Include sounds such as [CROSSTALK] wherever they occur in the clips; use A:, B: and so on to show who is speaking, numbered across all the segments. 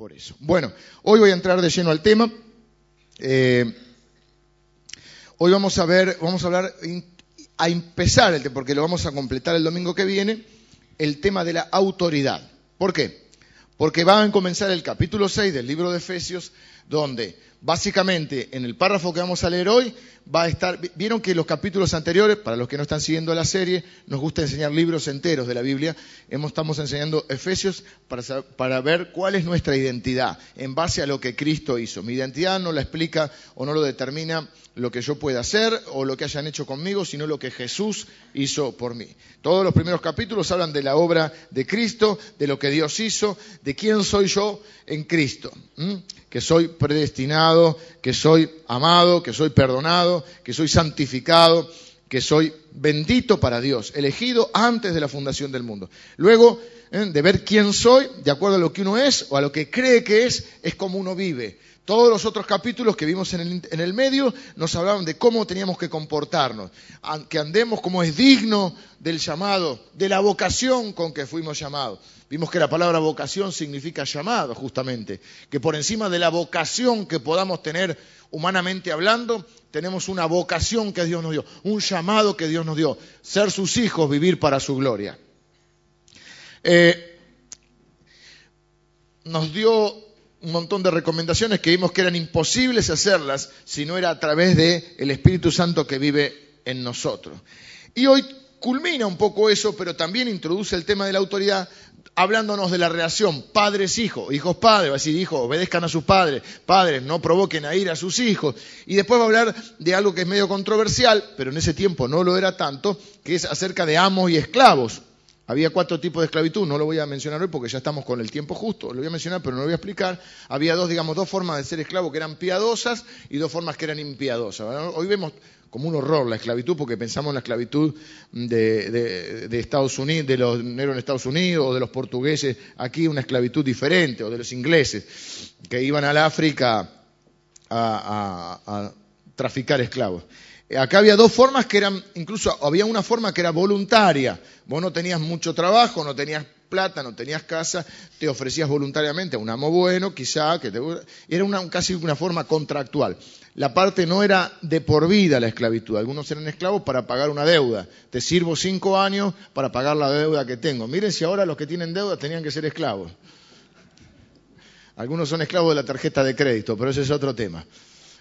A: por eso. Bueno, hoy voy a entrar de lleno al tema. Eh, hoy vamos a ver, vamos a hablar, a empezar, porque lo vamos a completar el domingo que viene, el tema de la autoridad. ¿Por qué? Porque va a comenzar el capítulo 6 del libro de Efesios, donde básicamente en el párrafo que vamos a leer hoy va a estar, vieron que los capítulos anteriores, para los que no están siguiendo la serie, nos gusta enseñar libros enteros de la Biblia, estamos enseñando Efesios para, para ver cuál es nuestra identidad en base a lo que Cristo hizo. Mi identidad no la explica o no lo determina lo que yo pueda hacer o lo que hayan hecho conmigo, sino lo que Jesús hizo por mí. Todos los primeros capítulos hablan de la obra de Cristo, de lo que Dios hizo, de quién soy yo en Cristo, que soy predestinado, que soy amado, que soy perdonado, que soy santificado, que soy bendito para Dios, elegido antes de la fundación del mundo. Luego, ¿eh? de ver quién soy, de acuerdo a lo que uno es o a lo que cree que es, es como uno vive. Todos los otros capítulos que vimos en el, medio nos hablaban de cómo teníamos que comportarnos, que andemos como es digno del llamado, de la vocación con que fuimos llamados. Vimos que la palabra vocación significa llamado, justamente, que por encima de la vocación que podamos tener humanamente hablando, tenemos una vocación que Dios nos dio, un llamado que Dios nos dio, ser sus hijos, vivir para su gloria. Eh, nos dio un montón de recomendaciones que vimos que eran imposibles hacerlas si no era a través del el Espíritu Santo que vive en nosotros. Y hoy culmina un poco eso, pero también introduce el tema de la autoridad hablándonos de la relación padres-hijos, hijos-padres, va a decir, hijos, obedezcan a sus padres, padres, no provoquen a ir a sus hijos. Y después va a hablar de algo que es medio controversial, pero en ese tiempo no lo era tanto, que es acerca de amos y esclavos. Había cuatro tipos de esclavitud, no lo voy a mencionar hoy porque ya estamos con el tiempo justo, lo voy a mencionar pero no lo voy a explicar. Había dos, digamos, dos formas de ser esclavo que eran piadosas y dos formas que eran impiadosas. Hoy vemos como un horror la esclavitud porque pensamos en la esclavitud de, Estados Unidos, de los negros en Estados Unidos o de los portugueses, aquí una esclavitud diferente, o de los ingleses que iban al África a traficar esclavos. Acá había dos formas que eran, incluso había una forma que era voluntaria. Vos no tenías mucho trabajo, no tenías plata, no tenías casa, te ofrecías voluntariamente a un amo bueno, quizá, que te, era una, casi una forma contractual. La parte no era de por vida la esclavitud. Algunos eran esclavos para pagar una deuda. Te sirvo cinco años para pagar la deuda que tengo. Miren si ahora los que tienen deuda tenían que ser esclavos. Algunos son esclavos de la tarjeta de crédito, pero ese es otro tema.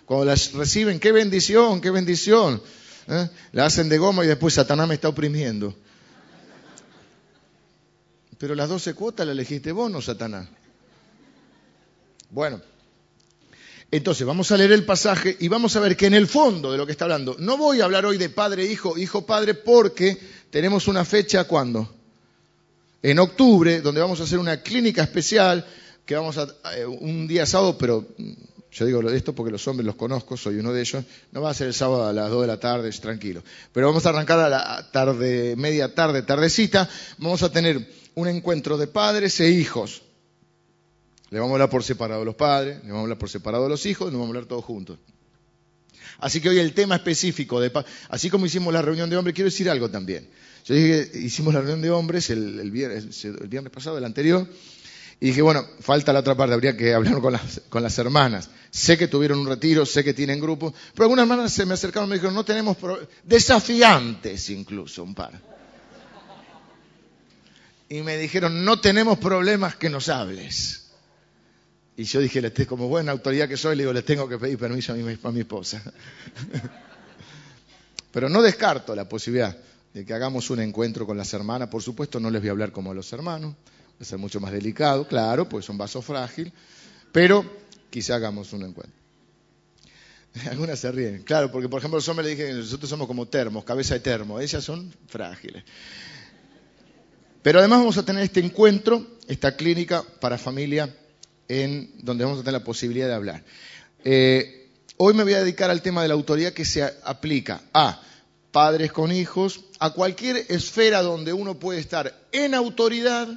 A: Cuando las reciben, qué bendición, qué bendición. ¿eh? La hacen de goma y después Satanás me está oprimiendo. Pero las doce cuotas las elegiste vos, no Satanás. Bueno, entonces vamos a leer el pasaje y vamos a ver que en el fondo de lo que está hablando, no voy a hablar hoy de padre, hijo, hijo, padre, porque tenemos una fecha cuando? En octubre, donde vamos a hacer una clínica especial, que vamos a, eh, un día sábado, pero yo digo esto porque los hombres los conozco, soy uno de ellos. No va a ser el sábado a las 2 de la tarde, tranquilo. Pero vamos a arrancar a la tarde, media tarde, tardecita. Vamos a tener un encuentro de padres e hijos. Le vamos a hablar por separado a los padres, le vamos a hablar por separado a los hijos, nos vamos a hablar todos juntos. Así que hoy el tema específico, de, así como hicimos la reunión de hombres, quiero decir algo también. Yo dije, hicimos la reunión de hombres el viernes pasado, el anterior, y dije, bueno, falta la otra parte, habría que hablar con las, hermanas. Sé que tuvieron un retiro, sé que tienen grupo, pero algunas hermanas se me acercaron y me dijeron, no tenemos desafiantes incluso, un par. Y me dijeron, no tenemos problemas que nos hables. Y yo dije, como buena autoridad que soy, le digo, les tengo que pedir permiso a mi, a mi esposa. [LAUGHS] pero no descarto la posibilidad de que hagamos un encuentro con las hermanas. Por supuesto, no les voy a hablar como a los hermanos a ser mucho más delicado, claro, pues es un vaso frágil, pero quizá hagamos un encuentro. [LAUGHS] Algunas se ríen, claro, porque por ejemplo los hombres le dije que nosotros somos como termos, cabeza de termo, ellas son frágiles. Pero además vamos a tener este encuentro, esta clínica para familia, en donde vamos a tener la posibilidad de hablar. Eh, hoy me voy a dedicar al tema de la autoridad que se aplica a padres con hijos, a cualquier esfera donde uno puede estar en autoridad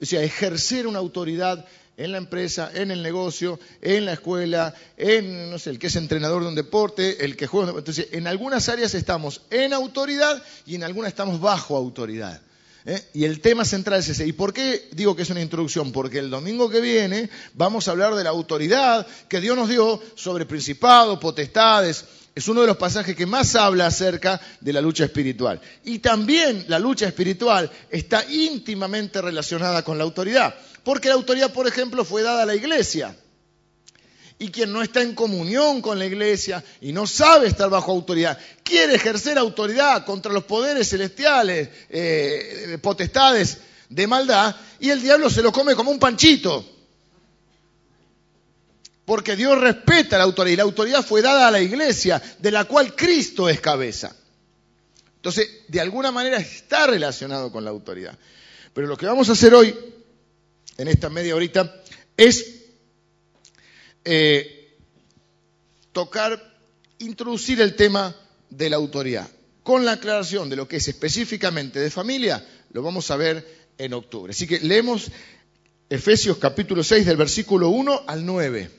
A: o sea, ejercer una autoridad en la empresa, en el negocio, en la escuela, en, no sé, el que es entrenador de un deporte, el que juega. Entonces, en algunas áreas estamos en autoridad y en algunas estamos bajo autoridad. ¿eh? Y el tema central es ese. ¿Y por qué digo que es una introducción? Porque el domingo que viene vamos a hablar de la autoridad que Dios nos dio sobre principados, potestades. Es uno de los pasajes que más habla acerca de la lucha espiritual. Y también la lucha espiritual está íntimamente relacionada con la autoridad. Porque la autoridad, por ejemplo, fue dada a la iglesia. Y quien no está en comunión con la iglesia y no sabe estar bajo autoridad, quiere ejercer autoridad contra los poderes celestiales, eh, potestades de maldad, y el diablo se lo come como un panchito. Porque Dios respeta la autoridad y la autoridad fue dada a la iglesia, de la cual Cristo es cabeza. Entonces, de alguna manera está relacionado con la autoridad. Pero lo que vamos a hacer hoy, en esta media horita, es eh, tocar, introducir el tema de la autoridad. Con la aclaración de lo que es específicamente de familia, lo vamos a ver en octubre. Así que leemos Efesios capítulo 6 del versículo 1 al 9.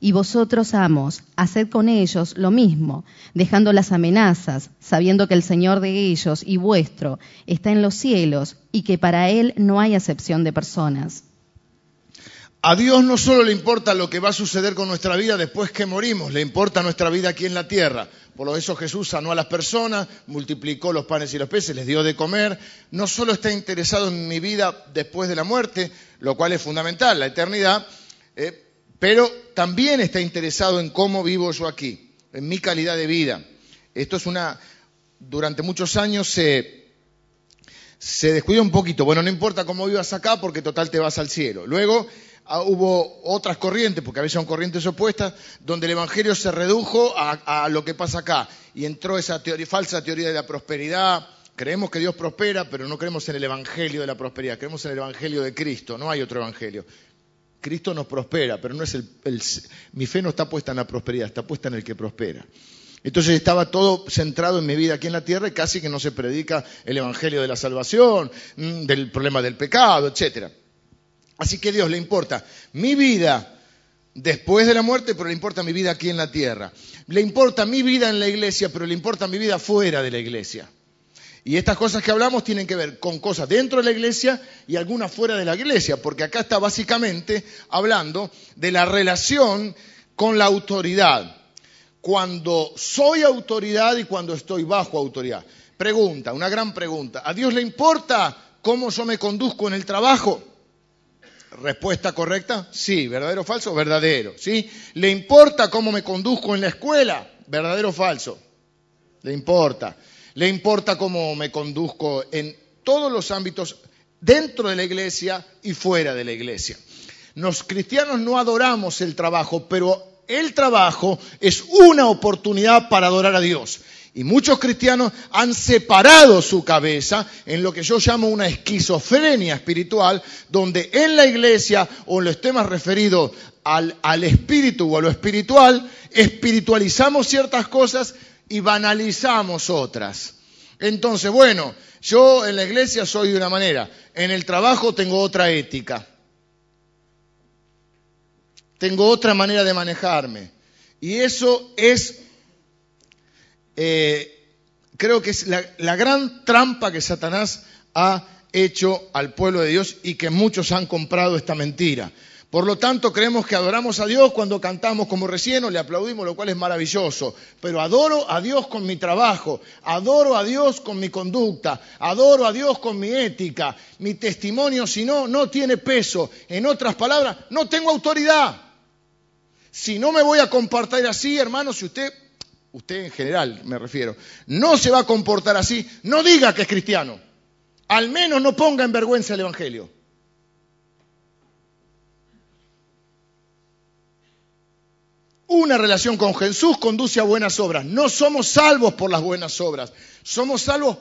B: Y vosotros, amos, haced con ellos lo mismo, dejando las amenazas, sabiendo que el Señor de ellos y vuestro está en los cielos y que para Él no hay acepción de personas.
A: A Dios no solo le importa lo que va a suceder con nuestra vida después que morimos, le importa nuestra vida aquí en la tierra. Por eso Jesús sanó a las personas, multiplicó los panes y los peces, les dio de comer. No solo está interesado en mi vida después de la muerte, lo cual es fundamental, la eternidad, eh, pero también está interesado en cómo vivo yo aquí, en mi calidad de vida. Esto es una, durante muchos años se, se descuidó un poquito. Bueno, no importa cómo vivas acá porque total te vas al cielo. Luego Ah, hubo otras corrientes, porque a veces son corrientes opuestas, donde el Evangelio se redujo a, lo que pasa acá y entró esa falsa teoría de la prosperidad. Creemos que Dios prospera, pero no creemos en el Evangelio de la prosperidad, creemos en el Evangelio de Cristo, no hay otro Evangelio. Cristo nos prospera, pero no es el, mi fe no está puesta en la prosperidad, está puesta en el que prospera. Entonces estaba todo centrado en mi vida aquí en la tierra y casi que no se predica el Evangelio de la salvación, mm, del problema del pecado, etcétera. Así que a Dios le importa mi vida después de la muerte, pero le importa mi vida aquí en la tierra. Le importa mi vida en la iglesia, pero le importa mi vida fuera de la iglesia. Y estas cosas que hablamos tienen que ver con cosas dentro de la iglesia y algunas fuera de la iglesia, porque acá está básicamente hablando de la relación con la autoridad. Cuando soy autoridad y cuando estoy bajo autoridad. Pregunta, una gran pregunta. ¿A Dios le importa cómo yo me conduzco en el trabajo? Respuesta correcta, sí. ¿Verdadero o falso? Verdadero. ¿sí? ¿Le importa cómo me conduzco en la escuela? ¿Verdadero o falso? Le importa. ¿Le importa cómo me conduzco en todos los ámbitos dentro de la iglesia y fuera de la iglesia? Los cristianos no adoramos el trabajo, pero el trabajo es una oportunidad para adorar a Dios. Y muchos cristianos han separado su cabeza en lo que yo llamo una esquizofrenia espiritual, donde en la iglesia o en los temas referidos al, al espíritu o a lo espiritual, espiritualizamos ciertas cosas y banalizamos otras. Entonces, bueno, yo en la iglesia soy de una manera, en el trabajo tengo otra ética, tengo otra manera de manejarme. Y eso es eh, creo que es la, la gran trampa que Satanás ha hecho al pueblo de Dios y que muchos han comprado esta mentira. Por lo tanto, creemos que adoramos a Dios cuando cantamos como recién o le aplaudimos, lo cual es maravilloso. Pero adoro a Dios con mi trabajo, adoro a Dios con mi conducta, adoro a Dios con mi ética. Mi testimonio, si no, no tiene peso. En otras palabras, no tengo autoridad. Si no me voy a compartir así, hermano, si usted usted en general me refiero, no se va a comportar así, no diga que es cristiano. Al menos no ponga en vergüenza el Evangelio. Una relación con Jesús conduce a buenas obras. No somos salvos por las buenas obras, somos salvos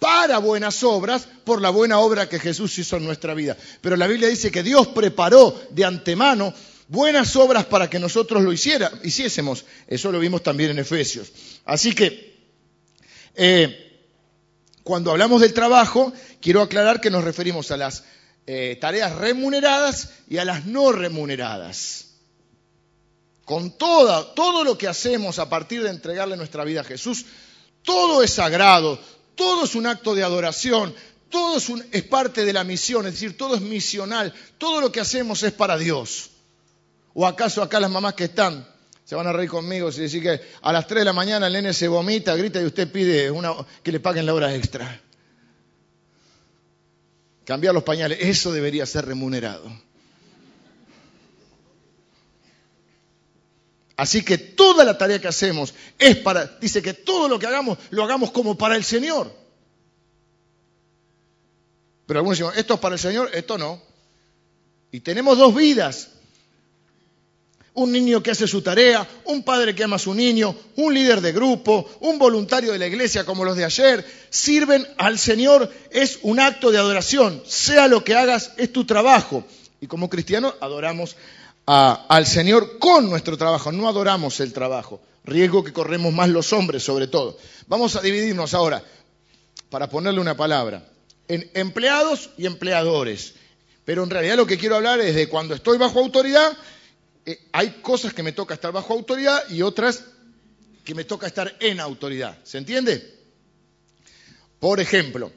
A: para buenas obras por la buena obra que Jesús hizo en nuestra vida. Pero la Biblia dice que Dios preparó de antemano buenas obras para que nosotros lo hiciera, hiciésemos. Eso lo vimos también en Efesios. Así que, eh, cuando hablamos del trabajo, quiero aclarar que nos referimos a las eh, tareas remuneradas y a las no remuneradas con todo lo que hacemos a partir de entregarle nuestra vida a Jesús, todo es sagrado, todo es un acto de adoración, todo es, parte de la misión, es decir, todo es misional, todo lo que hacemos es para Dios. ¿O acaso acá las mamás que están se van a reír conmigo si decir que a las 3 de la mañana el nene se vomita, grita y usted pide que le paguen la hora extra? Cambiar los pañales, eso debería ser remunerado. Así que toda la tarea que hacemos es para, dice que todo lo que hagamos lo hagamos como para el Señor. Pero algunos dicen, esto es para el Señor, esto no. Y tenemos dos vidas. Un niño que hace su tarea, un padre que ama a su niño, un líder de grupo, un voluntario de la iglesia como los de ayer, sirven al Señor, es un acto de adoración. Sea lo que hagas, es tu trabajo. Y como cristianos adoramos al Señor con nuestro trabajo, no adoramos el trabajo, riesgo que corremos más los hombres sobre todo. Vamos a dividirnos ahora, para ponerle una palabra, en empleados y empleadores. Pero en realidad lo que quiero hablar es de cuando estoy bajo autoridad, eh, hay cosas que me toca estar bajo autoridad y otras que me toca estar en autoridad. ¿Se entiende? Por ejemplo,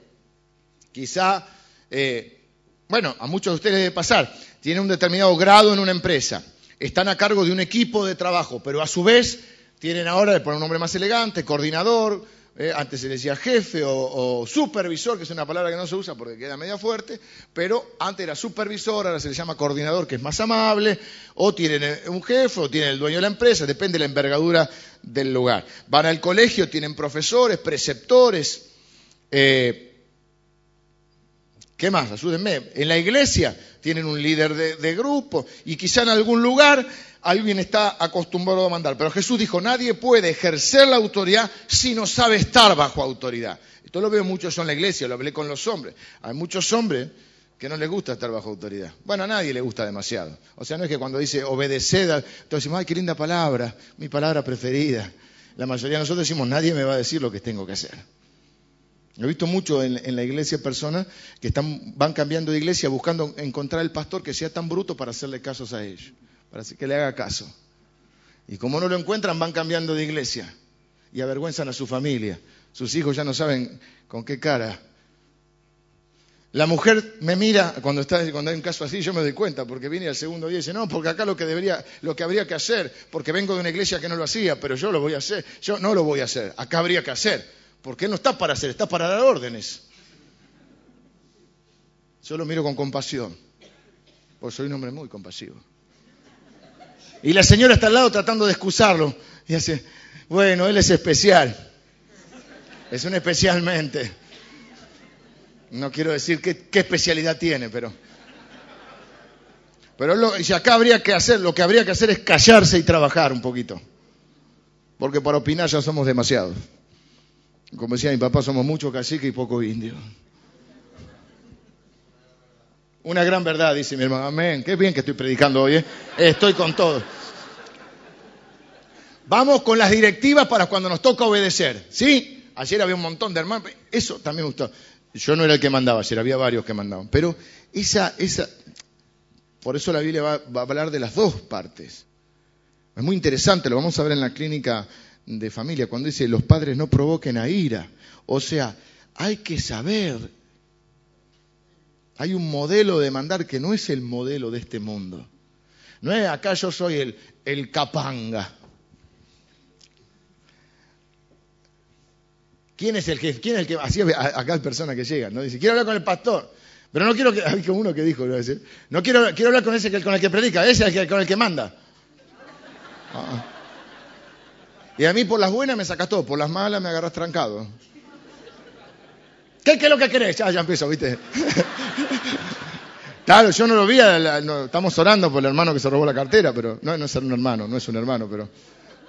A: quizá, eh, bueno, a muchos de ustedes debe pasar, tienen un determinado grado en una empresa, están a cargo de un equipo de trabajo, pero a su vez tienen ahora, le ponen un nombre más elegante, coordinador, eh, antes se decía jefe o, supervisor, que es una palabra que no se usa porque queda media fuerte, pero antes era supervisor, ahora se le llama coordinador, que es más amable, o tienen eh, un jefe, o tienen el dueño de la empresa, depende de la envergadura del lugar. Van al colegio, tienen profesores, preceptores, eh, ¿Qué más? Ayúdenme. En la iglesia tienen un líder de, grupo y quizá en algún lugar alguien está acostumbrado a mandar. Pero Jesús dijo, nadie puede ejercer la autoridad si no sabe estar bajo autoridad. Esto lo veo mucho yo en la iglesia, lo hablé con los hombres. Hay muchos hombres que no les gusta estar bajo autoridad. Bueno, a nadie le gusta demasiado. O sea, no es que cuando dice obedeced, entonces decimos, ay, qué linda palabra, mi palabra preferida. La mayoría de nosotros decimos, nadie me va a decir lo que tengo que hacer. He visto mucho en, la iglesia personas que están, van cambiando de iglesia buscando encontrar el pastor que sea tan bruto para hacerle casos a ellos, para que le haga caso. Y como no lo encuentran, van cambiando de iglesia y avergüenzan a su familia. Sus hijos ya no saben con qué cara. La mujer me mira cuando, está, cuando hay un caso así, yo me doy cuenta, porque viene al segundo día y dice, no, porque acá lo que debería, lo que habría que hacer, porque vengo de una iglesia que no lo hacía, pero yo lo voy a hacer, yo no lo voy a hacer, acá habría que hacer. Porque no está para hacer, está para dar órdenes. Yo lo miro con compasión, porque soy un hombre muy compasivo. Y la señora está al lado tratando de excusarlo. Y dice, bueno, él es especial. Es un especialmente. No quiero decir qué, especialidad tiene, pero... Pero lo, si acá habría que hacer, lo que habría que hacer es callarse y trabajar un poquito. Porque para opinar ya somos demasiados. Como decía mi papá, somos muchos caciques y pocos indios. Una gran verdad, dice mi hermano. Amén. Qué bien que estoy predicando hoy. ¿eh? Estoy con todo. Vamos con las directivas para cuando nos toca obedecer. ¿Sí? Ayer había un montón de hermanos. Eso también me gustó. Yo no era el que mandaba, ayer había varios que mandaban. Pero esa, esa, por eso la Biblia va, va a hablar de las dos partes. Es muy interesante, lo vamos a ver en la clínica de familia, cuando dice los padres no provoquen a ira. O sea, hay que saber. Hay un modelo de mandar que no es el modelo de este mundo. No es acá yo soy el, el capanga. ¿Quién es el jefe? ¿Quién es el que.? Así acá hay personas que llegan, ¿no? Dice, quiero hablar con el pastor. Pero no quiero que. Hay uno que dijo, no quiero, quiero hablar con ese con el que predica, ese es el que, con el que manda. Ah, ah. Y a mí por las buenas me sacas todo, por las malas me agarras trancado. ¿Qué, qué es lo que querés? Ya, ya empiezo, ¿viste? [LAUGHS] claro, yo no lo vi, estamos orando por el hermano que se robó la cartera, pero no, no es un hermano, no es un hermano, pero...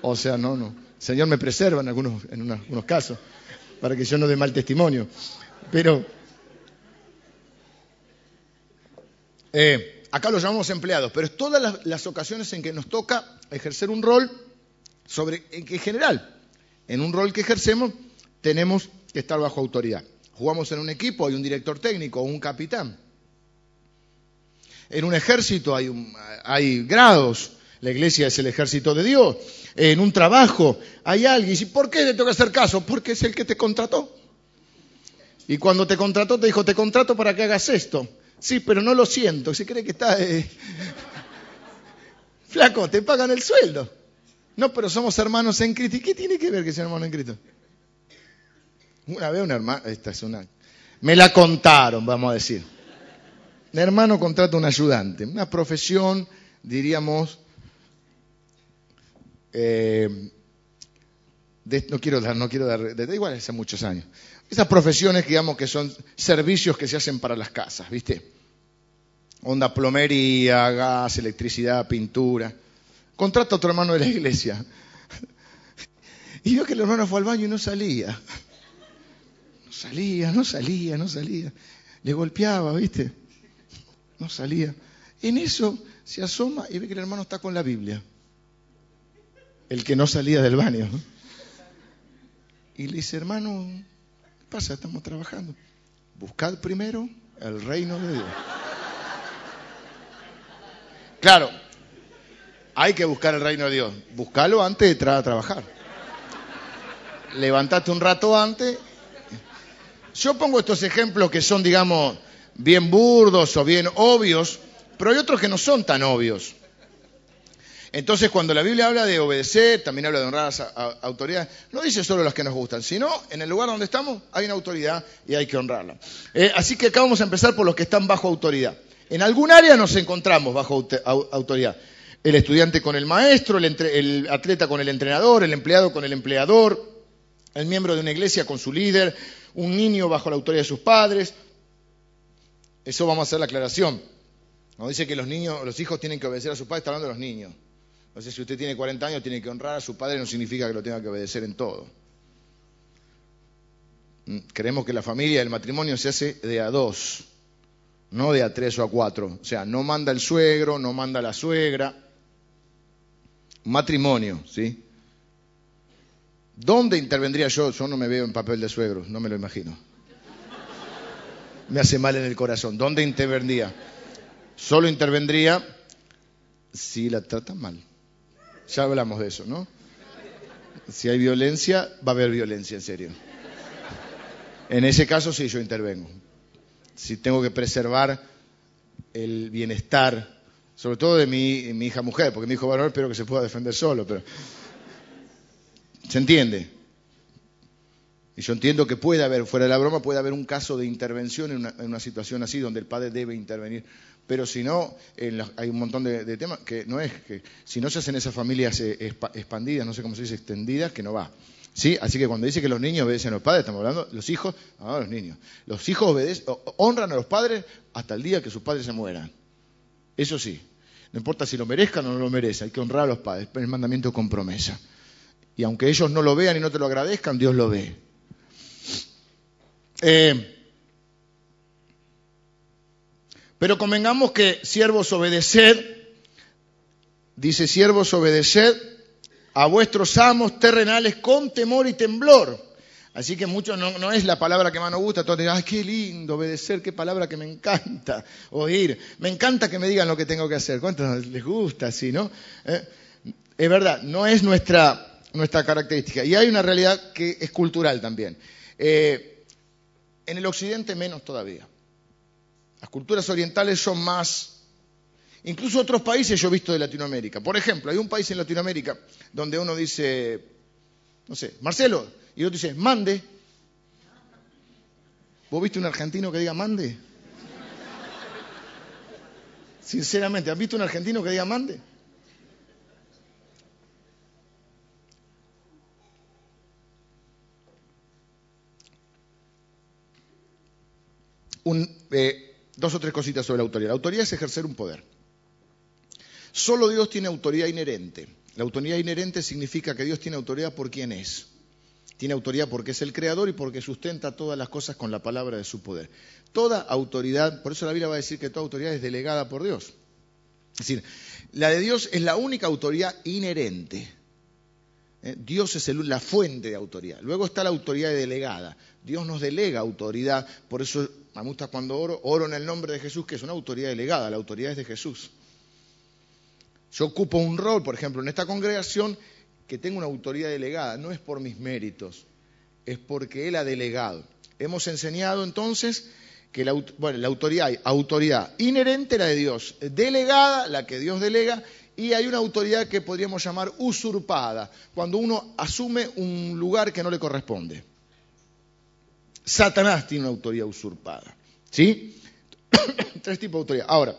A: O sea, no, no. Señor me preserva en algunos, en algunos casos, para que yo no dé mal testimonio. Pero... Eh, acá lo llamamos empleados, pero todas las ocasiones en que nos toca ejercer un rol sobre, en general, en un rol que ejercemos, tenemos que estar bajo autoridad. Jugamos en un equipo, hay un director técnico un capitán. En un ejército hay, hay grados, la iglesia es el ejército de Dios. En un trabajo hay alguien. ¿Y por qué le toca hacer caso? Porque es el que te contrató. Y cuando te contrató te dijo, te contrato para que hagas esto. Sí, pero no lo siento. Se cree que está... Eh, [LAUGHS] flaco, te pagan el sueldo. No, pero somos hermanos en Cristo. ¿Y qué tiene que ver que sean hermanos en Cristo? Una vez una hermana, esta es una, me la contaron, vamos a decir. Un hermano contrata un ayudante, una profesión, diríamos, eh, no quiero dar, no quiero dar, de, igual hace muchos años. Esas profesiones, digamos, que son servicios que se hacen para las casas, ¿viste? Onda plomería, gas, electricidad, pintura contrata a otro hermano de la iglesia. Y vio que el hermano fue al baño y no salía. No salía, no salía, no salía. Le golpeaba, ¿viste? No salía. En eso se asoma y ve que el hermano está con la Biblia. El que no salía del baño. Y le dice, hermano, ¿qué pasa? Estamos trabajando. Buscad primero el reino de Dios. Claro, hay que buscar el reino de Dios. Búscalo antes de entrar a trabajar. Levantate un rato antes. Yo pongo estos ejemplos que son, digamos, bien burdos o bien obvios, pero hay otros que no son tan obvios. Entonces, cuando la Biblia habla de obedecer, también habla de honrar a las autoridades, no dice solo las que nos gustan, sino en el lugar donde estamos hay una autoridad y hay que honrarla. Eh, así que acá vamos a empezar por los que están bajo autoridad. En algún área nos encontramos bajo autoridad el estudiante con el maestro, el, atleta con el entrenador, el empleado con el empleador, el miembro de una iglesia con su líder, un niño bajo la autoridad de sus padres. Eso vamos a hacer la aclaración. No dice que los niños, los hijos tienen que obedecer a sus padres, está hablando de los niños. Entonces, si usted tiene 40 años, tiene que honrar a su padre, no significa que lo tenga que obedecer en todo. Mm, creemos que la familia, el matrimonio se hace de a dos, no de a tres o a cuatro. O sea, no manda el suegro, no manda la suegra matrimonio, ¿sí? ¿Dónde intervendría yo? Yo no me veo en papel de suegro, no me lo imagino. Me hace mal en el corazón. ¿Dónde intervendría? Solo intervendría si la tratan mal. Ya hablamos de eso, ¿no? Si hay violencia, va a haber violencia, en serio. En ese caso sí yo intervengo. Si tengo que preservar el bienestar sobre todo de mi, hija mujer, porque mi hijo varón espero que se pueda defender solo, pero se entiende. Y yo entiendo que puede haber, fuera de la broma, puede haber un caso de intervención en una, situación así donde el padre debe intervenir. Pero si no, hay un montón de, temas que no es que si no se hacen esas familias eh, expandidas, no sé cómo se dice, extendidas, que no va. ¿Sí? Así que cuando dice que los niños obedecen a los padres, estamos hablando los hijos, no, los niños. Los hijos obedecen, honran a los padres hasta el día que sus padres se mueran. Eso sí, no importa si lo merezcan o no lo merecen, hay que honrar a los padres, el mandamiento con promesa. Y aunque ellos no lo vean y no te lo agradezcan, Dios lo ve. Eh, pero convengamos que siervos obedeced, dice siervos obedeced a vuestros amos terrenales con temor y temblor Así que mucho no, es la palabra que más nos gusta. Todos dicen, ay, qué lindo obedecer, qué palabra que me encanta oír. Me encanta que me digan lo que tengo que hacer. ¿Cuántos les gusta así, no? Eh, es verdad, no es nuestra, nuestra característica. Y hay una realidad que es cultural también. Eh, en el occidente menos todavía. Las culturas orientales son más Incluso otros países yo he visto de Latinoamérica. Por ejemplo, hay un país en Latinoamérica donde uno dice, no sé, Marcelo, y otro dice, mande. ¿Vos viste un argentino que diga mande? Sinceramente, ¿has visto un argentino que diga mande? Eh, dos o tres cositas sobre la autoridad. La autoridad es ejercer un poder. Solo Dios tiene autoridad inherente. La autoridad inherente significa que Dios tiene autoridad por quien es. Tiene autoridad porque es el creador y porque sustenta todas las cosas con la palabra de su poder. Toda autoridad, por eso la Biblia va a decir que toda autoridad es delegada por Dios. Es decir, la de Dios es la única autoridad inherente. ¿Eh? Dios es la fuente de autoridad. Luego está la autoridad delegada. Dios nos delega autoridad, por eso me gusta cuando oro, oro en el nombre de Jesús, que es una autoridad delegada, la autoridad es de Jesús. Yo ocupo un rol, por ejemplo, en esta congregación, que tengo una autoridad delegada, no es por mis méritos, es porque Él ha delegado. Hemos enseñado entonces que la, bueno, la autoridad, autoridad inherente la de Dios, delegada, la que Dios delega, y hay una autoridad que podríamos llamar usurpada, cuando uno asume un lugar que no le corresponde. Satanás tiene una autoridad usurpada. ¿Sí? [COUGHS] Tres tipos de autoridad. Ahora,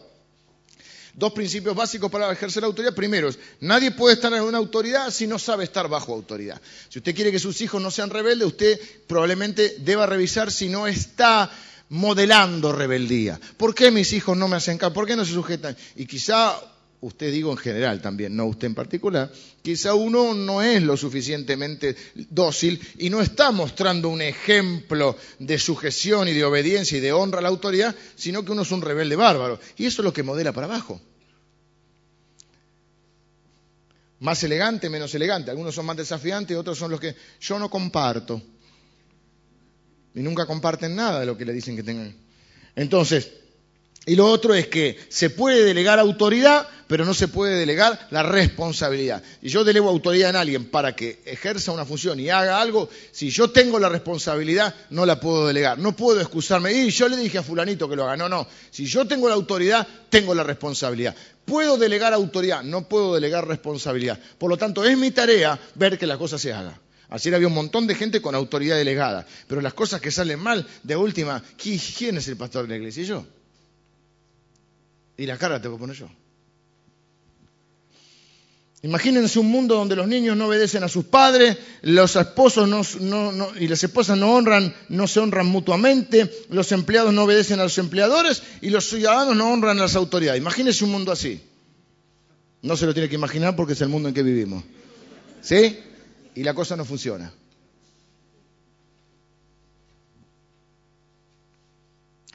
A: dos principios básicos para ejercer la autoridad. Primero, nadie puede estar en una autoridad si no sabe estar bajo autoridad. Si usted quiere que sus hijos no sean rebeldes, usted probablemente deba revisar si no está modelando rebeldía. ¿Por qué mis hijos no me hacen caso? ¿Por qué no se sujetan? Y quizá usted digo en general también, no usted en particular, quizá uno no es lo suficientemente dócil y no está mostrando un ejemplo de sujeción y de obediencia y de honra a la autoridad, sino que uno es un rebelde bárbaro. Y eso es lo que modela para abajo. Más elegante, menos elegante. Algunos son más desafiantes otros son los que yo no comparto. Y nunca comparten nada de lo que le dicen que tengan. Entonces, y lo otro es que se puede delegar autoridad, pero no se puede delegar la responsabilidad. Y yo delego autoridad en alguien para que ejerza una función y haga algo, si yo tengo la responsabilidad, no la puedo delegar. No puedo excusarme. Y yo le dije a fulanito que lo haga. No, no. Si yo tengo la autoridad, tengo la responsabilidad. Puedo delegar autoridad, no puedo delegar responsabilidad. Por lo tanto, es mi tarea ver que la cosa se haga. Ayer había un montón de gente con autoridad delegada, pero las cosas que salen mal, de última, ¿quién es el pastor de la iglesia? ¿Y yo? Y la cara te voy a poner yo. Imagínense un mundo donde los niños no obedecen a sus padres, los esposos y las esposas no honran, no se honran mutuamente, los empleados no obedecen a los empleadores y los ciudadanos no honran a las autoridades. Imagínense un mundo así. No se lo tiene que imaginar porque es el mundo en que vivimos. ¿Sí? Y la cosa no funciona.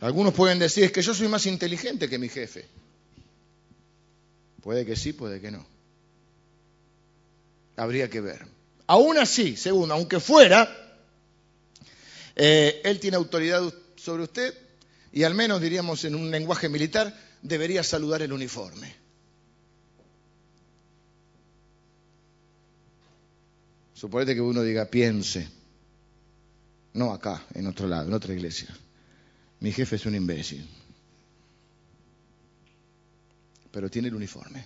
A: Algunos pueden decir, es que yo soy más inteligente que mi jefe. Puede que sí, puede que no. Habría que ver. Aún así, segundo, aunque fuera, eh, él tiene autoridad sobre usted y al menos, diríamos en un lenguaje militar, debería saludar el uniforme. Suponete que uno diga, piense. No acá, en otro lado, en otra iglesia mi jefe es un imbécil. Pero tiene el uniforme.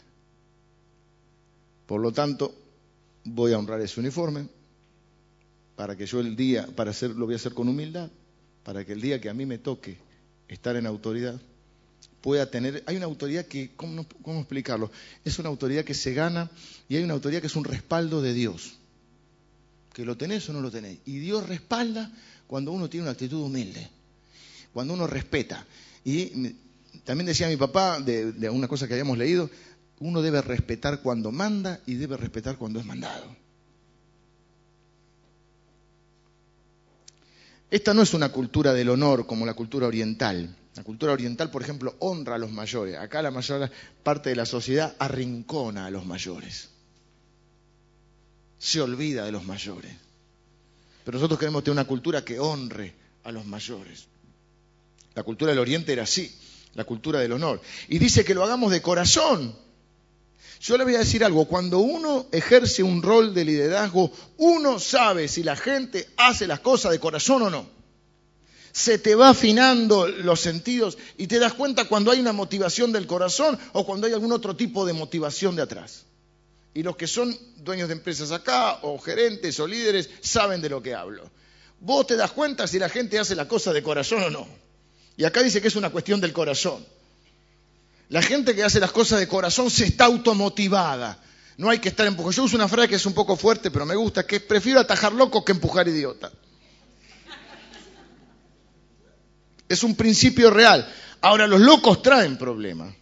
A: Por lo tanto, voy a honrar ese uniforme para que yo el día, para hacer, lo voy a hacer con humildad, para que el día que a mí me toque estar en autoridad, pueda tener, hay una autoridad que, ¿cómo, ¿cómo, explicarlo? Es una autoridad que se gana y hay una autoridad que es un respaldo de Dios. Que lo tenés o no lo tenés. Y Dios respalda cuando uno tiene una actitud humilde cuando uno respeta. Y también decía mi papá, de, una cosa que habíamos leído, uno debe respetar cuando manda y debe respetar cuando es mandado. Esta no es una cultura del honor como la cultura oriental. La cultura oriental, por ejemplo, honra a los mayores. Acá la mayor parte de la sociedad arrincona a los mayores. Se olvida de los mayores. Pero nosotros queremos tener una cultura que honre a los mayores. La cultura del Oriente era así, la cultura del honor. Y dice que lo hagamos de corazón. Yo le voy a decir algo, cuando uno ejerce un rol de liderazgo, uno sabe si la gente hace las cosas de corazón o no. Se te va afinando los sentidos y te das cuenta cuando hay una motivación del corazón o cuando hay algún otro tipo de motivación de atrás. Y los que son dueños de empresas acá o gerentes o líderes saben de lo que hablo. Vos te das cuenta si la gente hace la cosa de corazón o no. Y acá dice que es una cuestión del corazón. La gente que hace las cosas de corazón se está automotivada. No hay que estar empujando. Yo uso una frase que es un poco fuerte, pero me gusta, que prefiero atajar loco que empujar idiota. Es un principio real. Ahora, los locos traen problemas.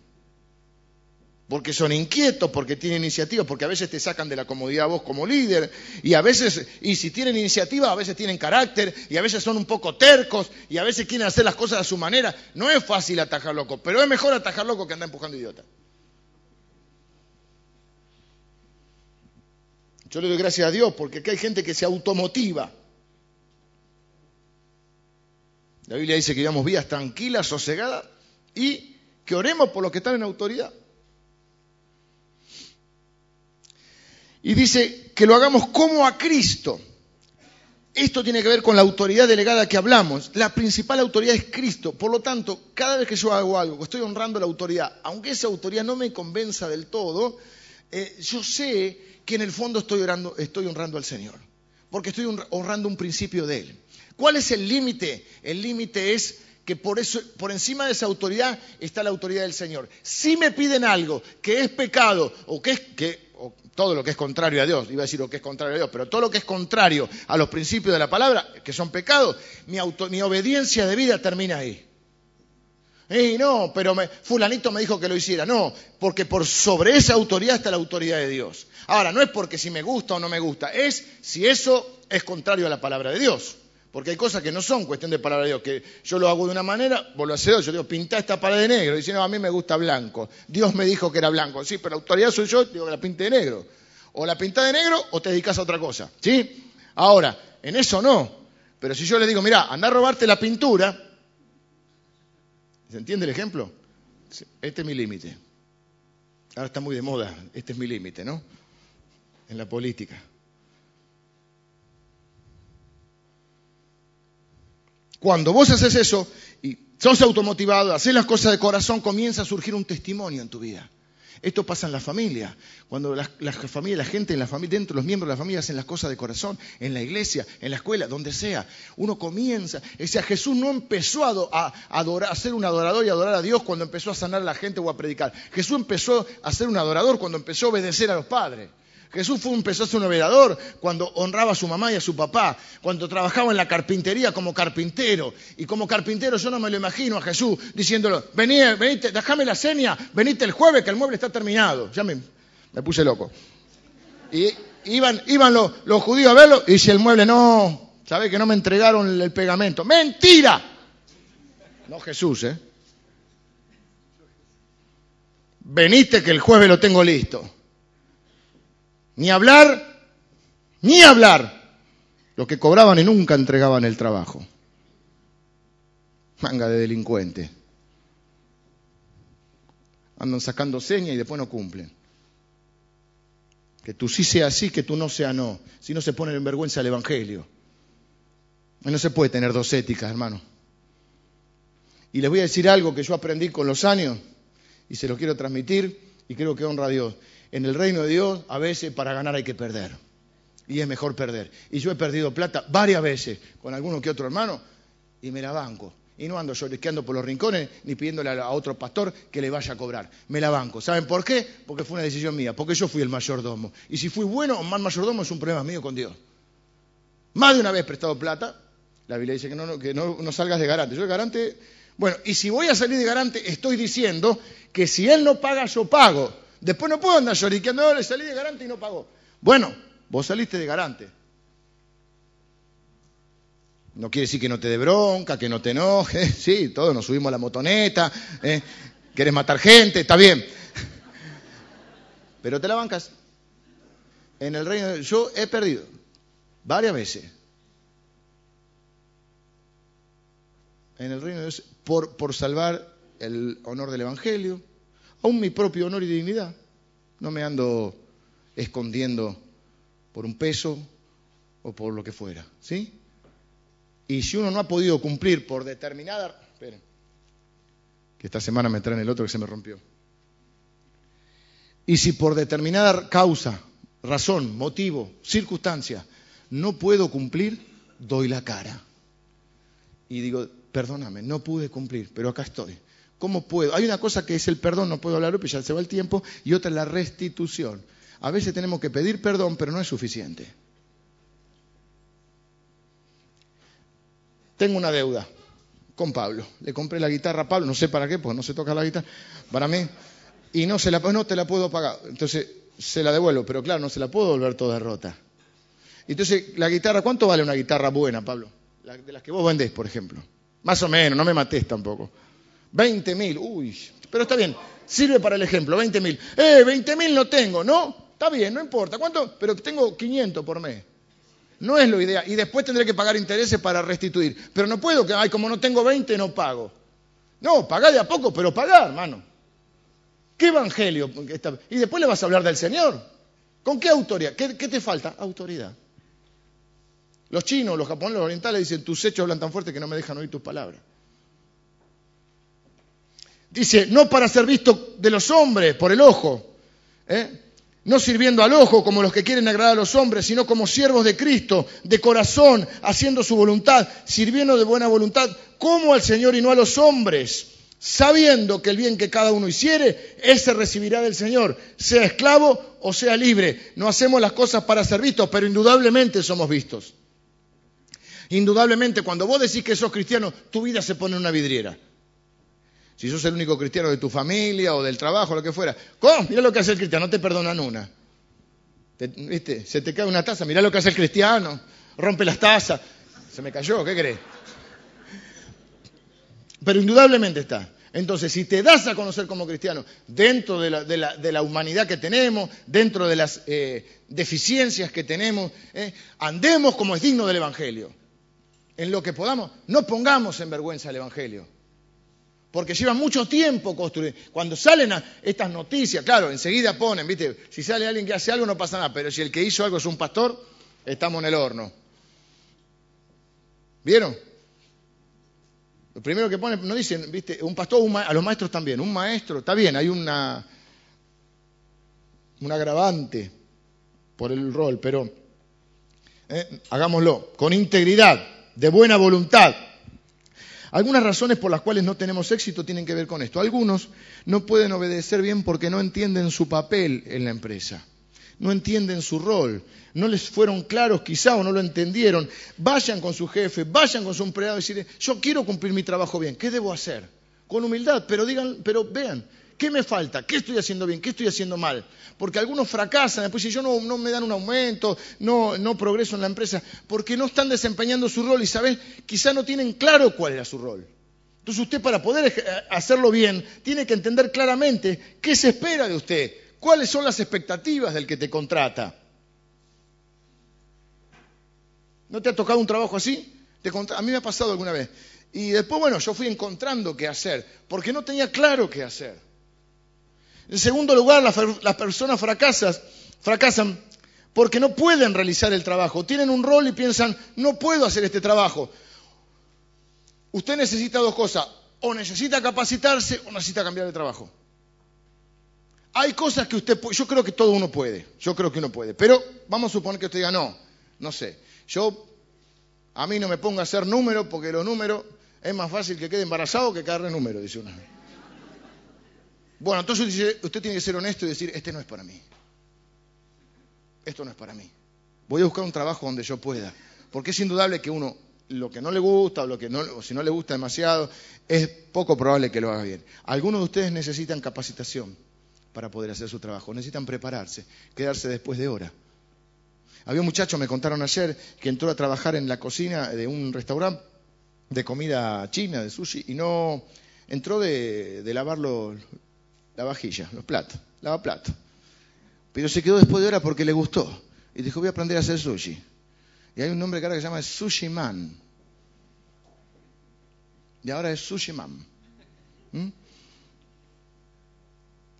A: Porque son inquietos, porque tienen iniciativa, porque a veces te sacan de la comodidad vos como líder, y a veces, y si tienen iniciativa, a veces tienen carácter, y a veces son un poco tercos, y a veces quieren hacer las cosas a su manera. No es fácil atajar loco, pero es mejor atajar loco que andar empujando idiota. Yo le doy gracias a Dios porque aquí hay gente que se automotiva. La Biblia dice que vivamos vidas tranquilas, sosegadas y que oremos por los que están en autoridad. Y dice que lo hagamos como a Cristo. Esto tiene que ver con la autoridad delegada que hablamos. La principal autoridad es Cristo. Por lo tanto, cada vez que yo hago algo, que estoy honrando la autoridad, aunque esa autoridad no me convenza del todo, eh, yo sé que en el fondo estoy, estoy honrando al Señor. Porque estoy honrando un principio de Él. ¿Cuál es el límite? El límite es que por, eso, por encima de esa autoridad está la autoridad del Señor. Si me piden algo que es pecado o que es que todo lo que es contrario a Dios, iba a decir lo que es contrario a Dios, pero todo lo que es contrario a los principios de la palabra, que son pecados, mi, obediencia de vida termina ahí. Y no, pero fulanito me dijo que lo hiciera. No, porque por sobre esa autoridad está la autoridad de Dios. Ahora, no es porque si me gusta o no me gusta, es si eso es contrario a la palabra de Dios. Porque hay cosas que no son cuestión de palabra de Dios, que yo lo hago de una manera, vos lo haces yo digo, pinta esta pared de negro, si no, a mí me gusta blanco. Dios me dijo que era blanco, sí, pero la autoridad soy yo, digo que la pinte de negro. O la pinta de negro o te dedicas a otra cosa, ¿sí? Ahora, en eso no. Pero si yo le digo, mira, anda a robarte la pintura, ¿se entiende el ejemplo? Este es mi límite. Ahora está muy de moda, este es mi límite, ¿no? En la política. Cuando vos haces eso y sos automotivado, haces las cosas de corazón, comienza a surgir un testimonio en tu vida. Esto pasa en la familia. Cuando la, familia, la gente en la familia, dentro de los miembros de la familia hacen las cosas de corazón, en la iglesia, en la escuela, donde sea, uno comienza. O sea, Jesús no empezó a, adorar, a ser un adorador y adorar a Dios cuando empezó a sanar a la gente o a predicar. Jesús empezó a ser un adorador cuando empezó a obedecer a los padres. Jesús fue, un velador cuando honraba a su mamá y a su papá, cuando trabajaba en la carpintería como carpintero. Y como carpintero yo no me lo imagino a Jesús diciéndolo, vení, venite, déjame la seña, venite el jueves que el mueble está terminado. Ya me, puse loco. Y iban, iban los, judíos a verlo y si el mueble no, ¿sabe que no me entregaron el pegamento? ¡Mentira! No Jesús, ¿eh? Veniste que el jueves lo tengo listo. Ni hablar, ni hablar. Lo que cobraban y nunca entregaban el trabajo. Manga de delincuentes. Andan sacando señas y después no cumplen. Que tú sí sea sí, que tú no sea no. Si no se ponen en vergüenza el Evangelio. No se puede tener dos éticas, hermano. Y les voy a decir algo que yo aprendí con los años y se lo quiero transmitir y creo que honra a Dios en el reino de Dios a veces para ganar hay que perder. Y es mejor perder. Y yo he perdido plata varias veces con alguno que otro hermano y me la banco. Y no ando lloriqueando por los rincones ni pidiéndole a otro pastor que le vaya a cobrar. Me la banco. ¿Saben por qué? Porque fue una decisión mía. Porque yo fui el mayordomo. Y si fui bueno o mal mayordomo es un problema mío con Dios. Más de una vez he prestado plata. La Biblia dice que no, que no, no salgas de garante. Yo el garante... Bueno, y si voy a salir de garante, estoy diciendo que si él no paga, yo pago. Después no puedo andar lloriqueando, le salí de garante y no pagó. Bueno, vos saliste de garante. No quiere decir que no te dé bronca, que no te enojes. [LAUGHS] Sí, todos nos subimos a la motoneta. ¿eh? Matar gente, está bien. Pero te la bancas. En el reino yo he perdido varias veces. En el reino de Dios, por, por salvar el honor del Evangelio, aún mi propio honor y dignidad. No me ando escondiendo por un peso o por lo que fuera, ¿sí? Y si uno no ha podido cumplir por determinada... Esperen, que esta semana me traen el otro que se me rompió. Y si por determinada causa, razón, motivo, circunstancia, no puedo cumplir, doy la cara. Y digo, perdóname, no pude cumplir, pero acá estoy. ¿Cómo puedo? Hay una cosa que es el perdón, no puedo hablarlo, pero ya se va el tiempo, y otra es la restitución. A veces tenemos que pedir perdón, pero no es suficiente. Tengo una deuda. con Pablo. Le compré la guitarra a Pablo, no sé para qué, pues no se toca la guitarra, para mí. Y no, se la, no te la puedo pagar. Entonces se la devuelvo, pero claro, no se la puedo volver toda rota. Entonces, la guitarra, ¿cuánto vale una guitarra buena, Pablo? de las que vos vendés, por ejemplo. Más o menos, no me matés tampoco. 20 mil, uy, pero está bien, sirve para el ejemplo, 20 mil. Eh, 20 mil no tengo, ¿no? Está bien, no importa. ¿Cuánto? Pero tengo 500 por mes. No es lo ideal. Y después tendré que pagar intereses para restituir. Pero no puedo, que, ay, como no tengo 20, no pago. No, pagá de a poco, pero pagá, hermano. ¿Qué evangelio? Y después le vas a hablar del Señor. ¿Con qué autoridad? ¿Qué, te falta? Autoridad. Los chinos, los japoneses, los orientales dicen, tus hechos hablan tan fuerte que no me dejan oír tus palabras. Dice, no para ser visto de los hombres por el ojo, ¿eh? no sirviendo al ojo como los que quieren agradar a los hombres, sino como siervos de Cristo, de corazón, haciendo su voluntad, sirviendo de buena voluntad, como al Señor y no a los hombres, sabiendo que el bien que cada uno hiciere, ese recibirá del Señor, sea esclavo o sea libre. No hacemos las cosas para ser vistos, pero indudablemente somos vistos. Indudablemente, cuando vos decís que sos cristiano, tu vida se pone en una vidriera. Si sos el único cristiano de tu familia o del trabajo, lo que fuera. ¿Cómo? Mira lo que hace el cristiano, no te perdonan una. ¿Viste? Se te cae una taza, mira lo que hace el cristiano. Rompe las tazas. Se me cayó, ¿qué crees? Pero indudablemente está. Entonces, si te das a conocer como cristiano dentro de la, humanidad que tenemos, dentro de las eh, deficiencias que tenemos, eh, andemos como es digno del Evangelio. En lo que podamos, no pongamos en vergüenza el Evangelio porque lleva mucho tiempo construir. Cuando salen estas noticias, claro, enseguida ponen, ¿viste? Si sale alguien que hace algo no pasa nada, pero si el que hizo algo es un pastor, estamos en el horno. ¿Vieron? Lo primero que ponen, no dicen, ¿viste? Un pastor, a los maestros también, un maestro, está bien, hay una, un agravante por el rol, pero ¿eh? hagámoslo con integridad, de buena voluntad algunas razones por las cuales no tenemos éxito tienen que ver con esto. Algunos no pueden obedecer bien porque no entienden su papel en la empresa, no entienden su rol, no les fueron claros quizá o no lo entendieron. Vayan con su jefe, vayan con su empleado y decirle, yo quiero cumplir mi trabajo bien, ¿qué debo hacer? Con humildad, pero digan, pero vean, ¿Qué me falta? ¿Qué estoy haciendo bien? ¿Qué estoy haciendo mal? Porque algunos fracasan, después si yo no, no me dan un aumento, no, no, progreso en la empresa, porque no están desempeñando su rol y, ¿sabes? Quizá no tienen claro cuál era su rol. Entonces usted para poder hacerlo bien tiene que entender claramente qué se espera de usted, cuáles son las expectativas del que te contrata. ¿No te ha tocado un trabajo así? a mí me ha pasado alguna vez. Y después, bueno, yo fui encontrando qué hacer, porque no tenía claro qué hacer. En segundo lugar, las, personas fracasan porque no pueden realizar el trabajo. Tienen un rol y piensan, no puedo hacer este trabajo. Usted necesita dos cosas, o necesita capacitarse o necesita cambiar de trabajo. Hay cosas que usted, yo creo que todo uno puede, yo creo que uno puede, pero vamos a suponer que usted diga, no, no sé, yo, a mí no me ponga a hacer números porque los números es más fácil que quede embarazado que caerle número, dice una. Bueno, entonces usted tiene que ser honesto y decir, este no es para mí. Esto no es para mí. Voy a buscar un trabajo donde yo pueda. Porque es indudable que uno, lo que no le gusta o, lo que no, si no le gusta demasiado, es poco probable que lo haga bien. Algunos de ustedes necesitan capacitación para poder hacer su trabajo. Necesitan prepararse, quedarse después de hora. Había un muchacho, me contaron ayer, que entró a trabajar en la cocina de un restaurante de comida china, de sushi, y no entró de, de lavar los, la vajilla, los platos, lava platos. Pero se quedó después de hora porque le gustó. Y dijo, voy a aprender a hacer sushi. Y hay un nombre que ahora que se llama Sushi Man. Y ahora es Sushi Man. ¿Mm?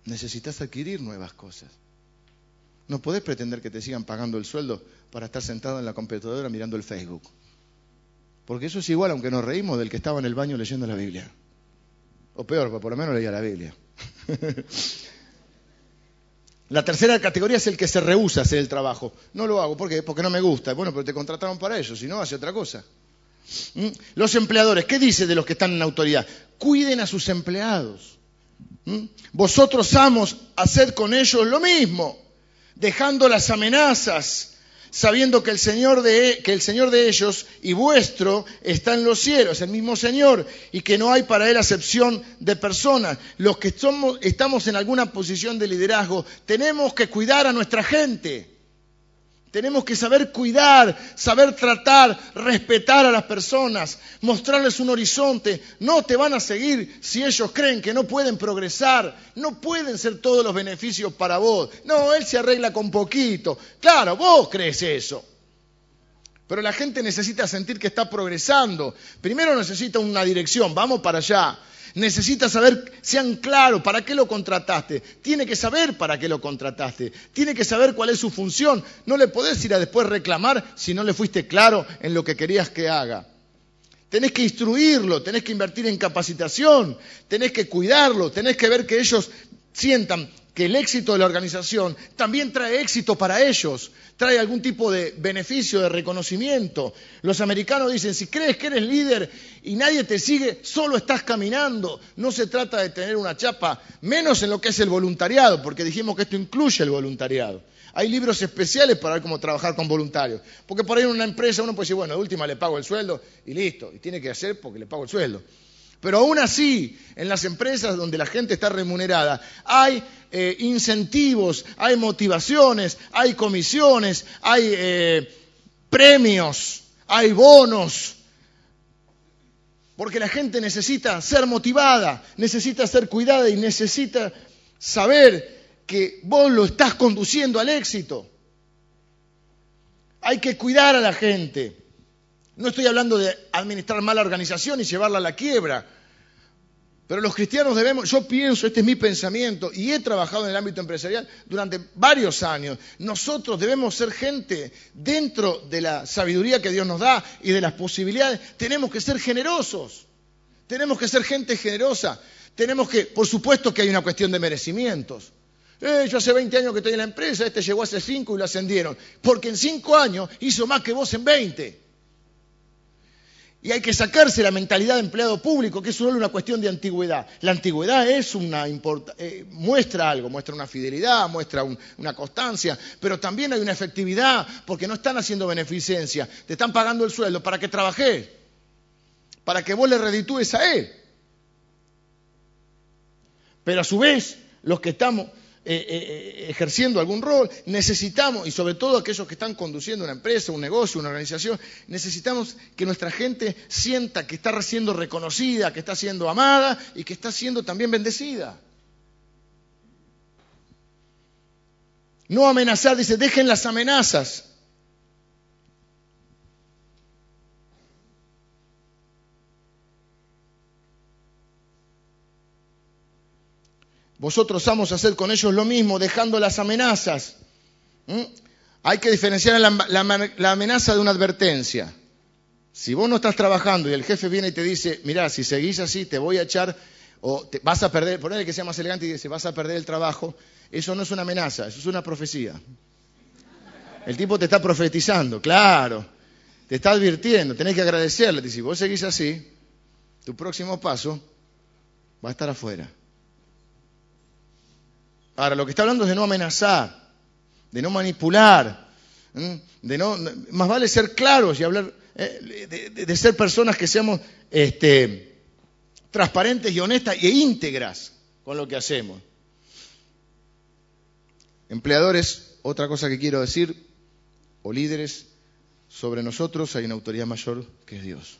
A: Necesitas adquirir nuevas cosas. No podés pretender que te sigan pagando el sueldo para estar sentado en la computadora mirando el Facebook. Porque eso es igual, aunque nos reímos, del que estaba en el baño leyendo la Biblia. O peor, por lo menos leía la Biblia. [LAUGHS] La tercera categoría es el que se rehúsa a hacer el trabajo. No lo hago, ¿por qué? Porque no me gusta. Bueno, pero te contrataron para eso, si no, hace otra cosa. ¿Mm? Los empleadores, ¿qué dice de los que están en autoridad? Cuiden a sus empleados. ¿Mm? Vosotros amos, hacer con ellos lo mismo, dejando las amenazas, sabiendo que el, Señor de, que el Señor de ellos y vuestro está en los cielos, el mismo Señor, y que no hay para Él acepción de personas. Los que somos, estamos en alguna posición de liderazgo, tenemos que cuidar a nuestra gente. Tenemos que saber cuidar, saber tratar, respetar a las personas, mostrarles un horizonte. No te van a seguir si ellos creen que no pueden progresar, no pueden ser todos los beneficios para vos. No, Él se arregla con poquito. Claro, vos crees eso. Pero la gente necesita sentir que está progresando. Primero necesita una dirección, vamos para allá necesita saber, sean claros, ¿para qué lo contrataste? Tiene que saber para qué lo contrataste. Tiene que saber cuál es su función. No le podés ir a después reclamar si no le fuiste claro en lo que querías que haga. Tenés que instruirlo, tenés que invertir en capacitación, tenés que cuidarlo, tenés que ver que ellos sientan que el éxito de la organización también trae éxito para ellos, trae algún tipo de beneficio, de reconocimiento. Los americanos dicen, si crees que eres líder y nadie te sigue, solo estás caminando. No se trata de tener una chapa, menos en lo que es el voluntariado, porque dijimos que esto incluye el voluntariado. Hay libros especiales para ver cómo trabajar con voluntarios. Porque por ahí en una empresa uno puede decir, bueno, de última le pago el sueldo y listo. Y tiene que hacer porque le pago el sueldo. Pero aún así, en las empresas donde la gente está remunerada, hay eh, incentivos, hay motivaciones, hay comisiones, hay eh, premios, hay bonos. Porque la gente necesita ser motivada, necesita ser cuidada y necesita saber que vos lo estás conduciendo al éxito. Hay que cuidar a la gente. No estoy hablando de administrar mala organización y llevarla a la quiebra. Pero los cristianos debemos, yo pienso, este es mi pensamiento, y he trabajado en el ámbito empresarial durante varios años. Nosotros debemos ser gente dentro de la sabiduría que Dios nos da y de las posibilidades. Tenemos que ser generosos. Tenemos que ser gente generosa. Tenemos que, por supuesto que hay una cuestión de merecimientos. Eh, yo hace 20 años que estoy en la empresa, este llegó hace 5 y lo ascendieron. Porque en 5 años hizo más que vos en 20. Y hay que sacarse la mentalidad de empleado público, que es solo una cuestión de antigüedad. La antigüedad es una eh, muestra algo, muestra una fidelidad, muestra una constancia, pero también hay una efectividad, porque no están haciendo beneficencia, te están pagando el sueldo para que trabajes, para que vos le reditúes a él. Pero a su vez, los que estamos, eh, eh, ejerciendo algún rol, necesitamos, y sobre todo aquellos que están conduciendo una empresa, un negocio, una organización, necesitamos que nuestra gente sienta que está siendo reconocida, que está siendo amada y que está siendo también bendecida. No amenazar, dice, dejen las amenazas. Vosotros vamos a hacer con ellos lo mismo, dejando las amenazas. ¿Mm? Hay que diferenciar la, amenaza de una advertencia. Si vos no estás trabajando y el jefe viene y te dice, mira, si seguís así te voy a echar o te, vas a perder, ponele que sea más elegante y dice, vas a perder el trabajo, eso no es una amenaza, eso es una profecía. El tipo te está profetizando, claro, te está advirtiendo, tenés que agradecerle, si vos seguís así, tu próximo paso va a estar afuera. Ahora, lo que está hablando es de no amenazar, de no manipular, de no, más vale ser claros y hablar, eh, de, ser personas que seamos este, transparentes y honestas e íntegras con lo que hacemos. Empleadores, otra cosa que quiero decir, o líderes, sobre nosotros hay una autoridad mayor que es Dios.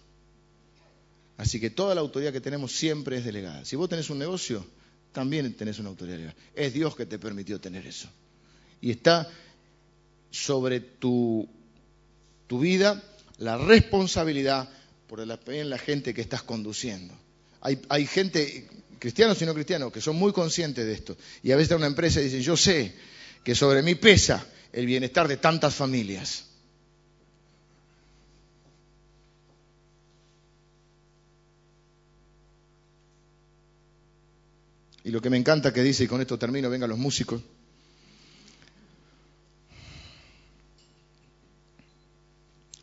A: Así que toda la autoridad que tenemos siempre es delegada. Si vos tenés un negocio, también tenés una autoridad legal. Es Dios que te permitió tener eso. Y está sobre tu, tu vida la responsabilidad por la, en la gente que estás conduciendo. Hay, hay gente, cristianos y no cristianos, que son muy conscientes de esto. Y a veces una empresa y dicen, yo sé que sobre mí pesa el bienestar de tantas familias. Y lo que me encanta que dice, y con esto termino, vengan los músicos.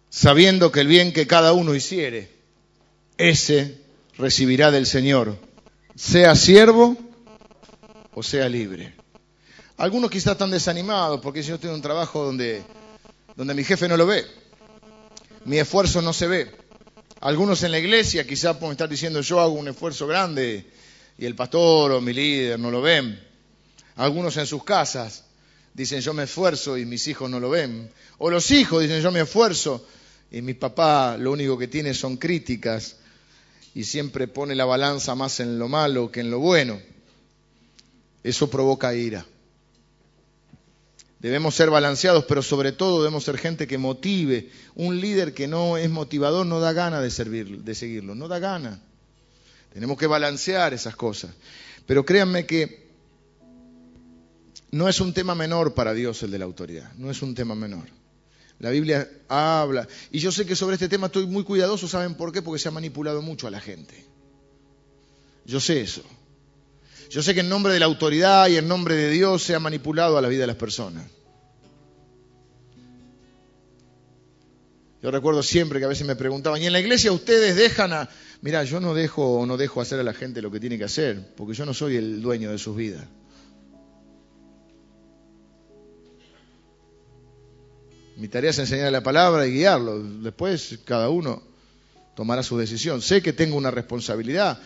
A: Sabiendo que el bien que cada uno hiciere, ese recibirá del Señor, sea siervo o sea libre. Algunos quizás están desanimados porque yo tengo un trabajo donde donde mi jefe no lo ve, mi esfuerzo no se ve. Algunos en la iglesia quizás pueden estar diciendo yo hago un esfuerzo grande y el pastor o mi líder no lo ven. Algunos en sus casas dicen yo me esfuerzo y mis hijos no lo ven. O los hijos dicen yo me esfuerzo y mi papá lo único que tiene son críticas y siempre pone la balanza más en lo malo que en lo bueno. Eso provoca ira. Debemos ser balanceados, pero sobre todo debemos ser gente que motive. Un líder que no es motivador no da gana de, servir, de seguirlo, no da gana. Tenemos que balancear esas cosas. Pero créanme que no es un tema menor para Dios el de la autoridad, no es un tema menor. La Biblia habla. Y yo sé que sobre este tema estoy muy cuidadoso, ¿saben por qué? Porque se ha manipulado mucho a la gente. Yo sé eso. Yo sé que en nombre de la autoridad y en nombre de Dios se ha manipulado a la vida de las personas. Yo recuerdo siempre que a veces me preguntaban, ¿y en la iglesia ustedes dejan a... Mira, yo no dejo no dejo hacer a la gente lo que tiene que hacer, porque yo no soy el dueño de sus vidas. Mi tarea es enseñar la palabra y guiarlo. Después cada uno tomará su decisión. Sé que tengo una responsabilidad,